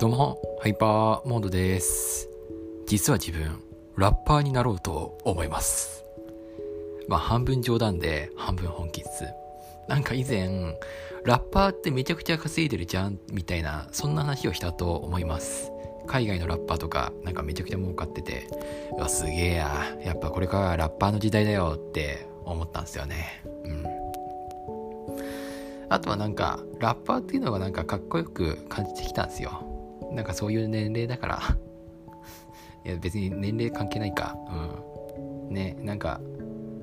どうも、ハイパーモードです。実は自分、ラッパーになろうと思います。まあ、半分冗談で、半分本気っす。なんか以前、ラッパーってめちゃくちゃ稼いでるじゃん、みたいな、そんな話をしたと思います。海外のラッパーとか、なんかめちゃくちゃ儲かってて、うわ、すげえや、やっぱこれからラッパーの時代だよって思ったんですよね。うん。あとはなんか、ラッパーっていうのがなんかかっこよく感じてきたんですよ。なんかそういう年齢だから。いや別に年齢関係ないか。うん。ねなんか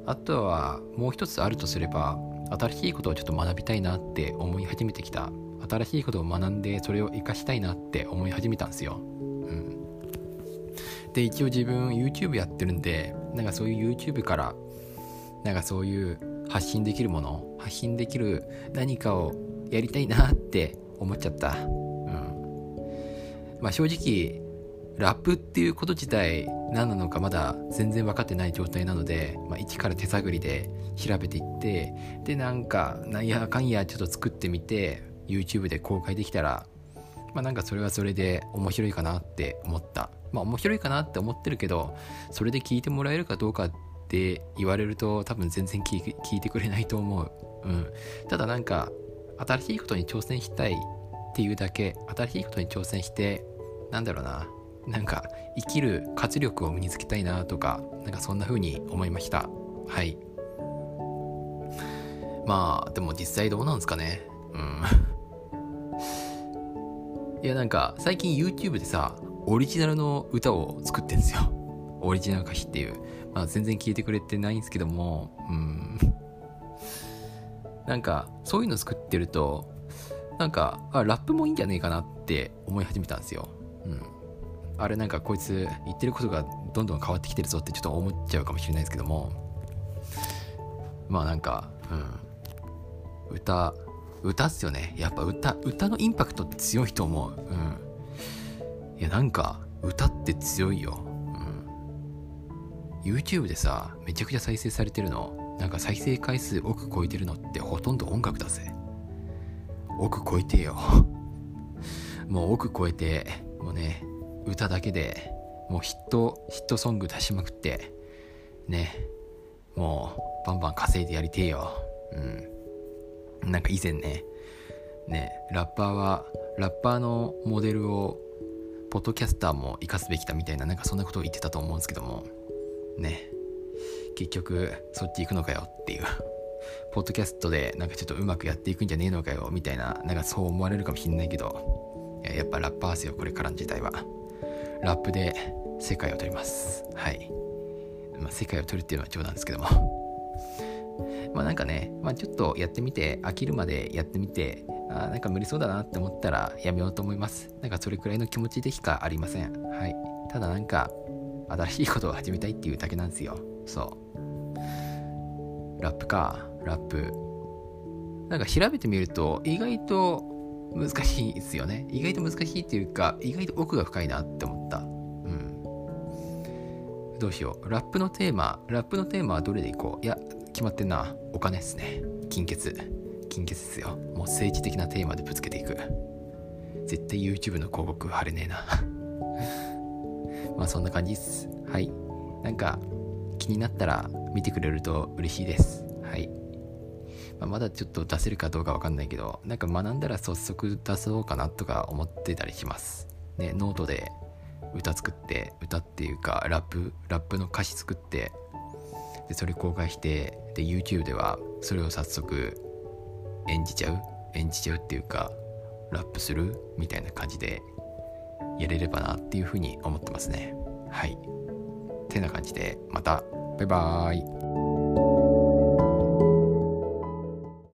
あとはもう一つあるとすれば新しいことをちょっと学びたいなって思い始めてきた。新しいことを学んでそれを活かしたいなって思い始めたんですよ。うん。で一応自分 YouTube やってるんでなんかそういう YouTube からなんかそういう発信できるもの発信できる何かをやりたいなって思っちゃった。まあ、正直ラップっていうこと自体何なのかまだ全然分かってない状態なので、まあ、一から手探りで調べていってでなんかなんやかんやちょっと作ってみて YouTube で公開できたらまあなんかそれはそれで面白いかなって思った。まあ面白いかなって思ってるけどそれで聞いてもらえるかどうかって言われると多分全然聞いてくれないと思う。うん。ただなんか新しいことに挑戦したいっていうだけ新しいことに挑戦してなんだろうな。なんか生きる活力を身につけたいなとかなんかそんな風に思いました。はい。まあでも実際どうなんですかね。うん。いやなんか最近 YouTube でさオリジナルの歌を作ってんですよ。オリジナル歌詞っていう。まあ全然聞いてくれてないんですけども。うん。なんかそういうの作ってるとなんかあラップもいいんじゃねえかなって思い始めたんですよ。うん、あれなんかこいつ言ってることがどんどん変わってきてるぞってちょっと思っちゃうかもしれないですけども。まあなんか、うん、歌歌っすよね。やっぱ歌歌のインパクトって強いと思う、うん、いやなんか歌って強いよ、うん、YouTube でさめちゃくちゃ再生されてるの。なんか再生回数億超えてるのってほとんど音楽だぜ。億超えてよ。もう億超えてもうね歌だけでもうヒットヒットソング出しまくってねもうバンバン稼いでやりてえよ。うん。なんか以前ねねラッパーはラッパーのモデルをポッドキャスターも生かすべきだみたいななんかそんなことを言ってたと思うんですけどもね。結局そっち行くのかよっていう。ポッドキャストでなんかちょっとうまくやっていくんじゃねえのかよみたいななんかそう思われるかもしんないけど。やっぱラッパーですよこれからの時代は。ラップで世界を取ります。はい、まあ、世界を取るっていうのは冗談ですけども。まあなんかね、まあ、ちょっとやってみて飽きるまでやってみてあなんか無理そうだなって思ったらやめようと思います。なんかそれくらいの気持ちでしかありません。はい。ただなんか新しいことを始めたいっていうだけなんですよ。そう。ラップか。ラップ。なんか調べてみると意外と難しいですよね。意外と難しいっていうか、意外と奥が深いなって思った。うん。どうしよう。ラップのテーマ、ラップのテーマはどれでいこういや、決まってんな。お金っすね。金欠。金欠っすよ。もう政治的なテーマでぶつけていく。絶対 YouTube の広告貼れねえな。まあそんな感じっす。はい。なんか気になったら見てくれると嬉しいです。はい。まあ、まだちょっと出せるかどうかわかんないけどなんか学んだら早速出そうかなとか思ってたりします。ねノートで歌作って歌っていうかラップラップの歌詞作ってでそれ公開してで YouTube ではそれを早速演じちゃう？演じちゃうっていうかラップする？みたいな感じでやれればなっていうふうに思ってますね。はい。てな感じでまた。バイバーイ。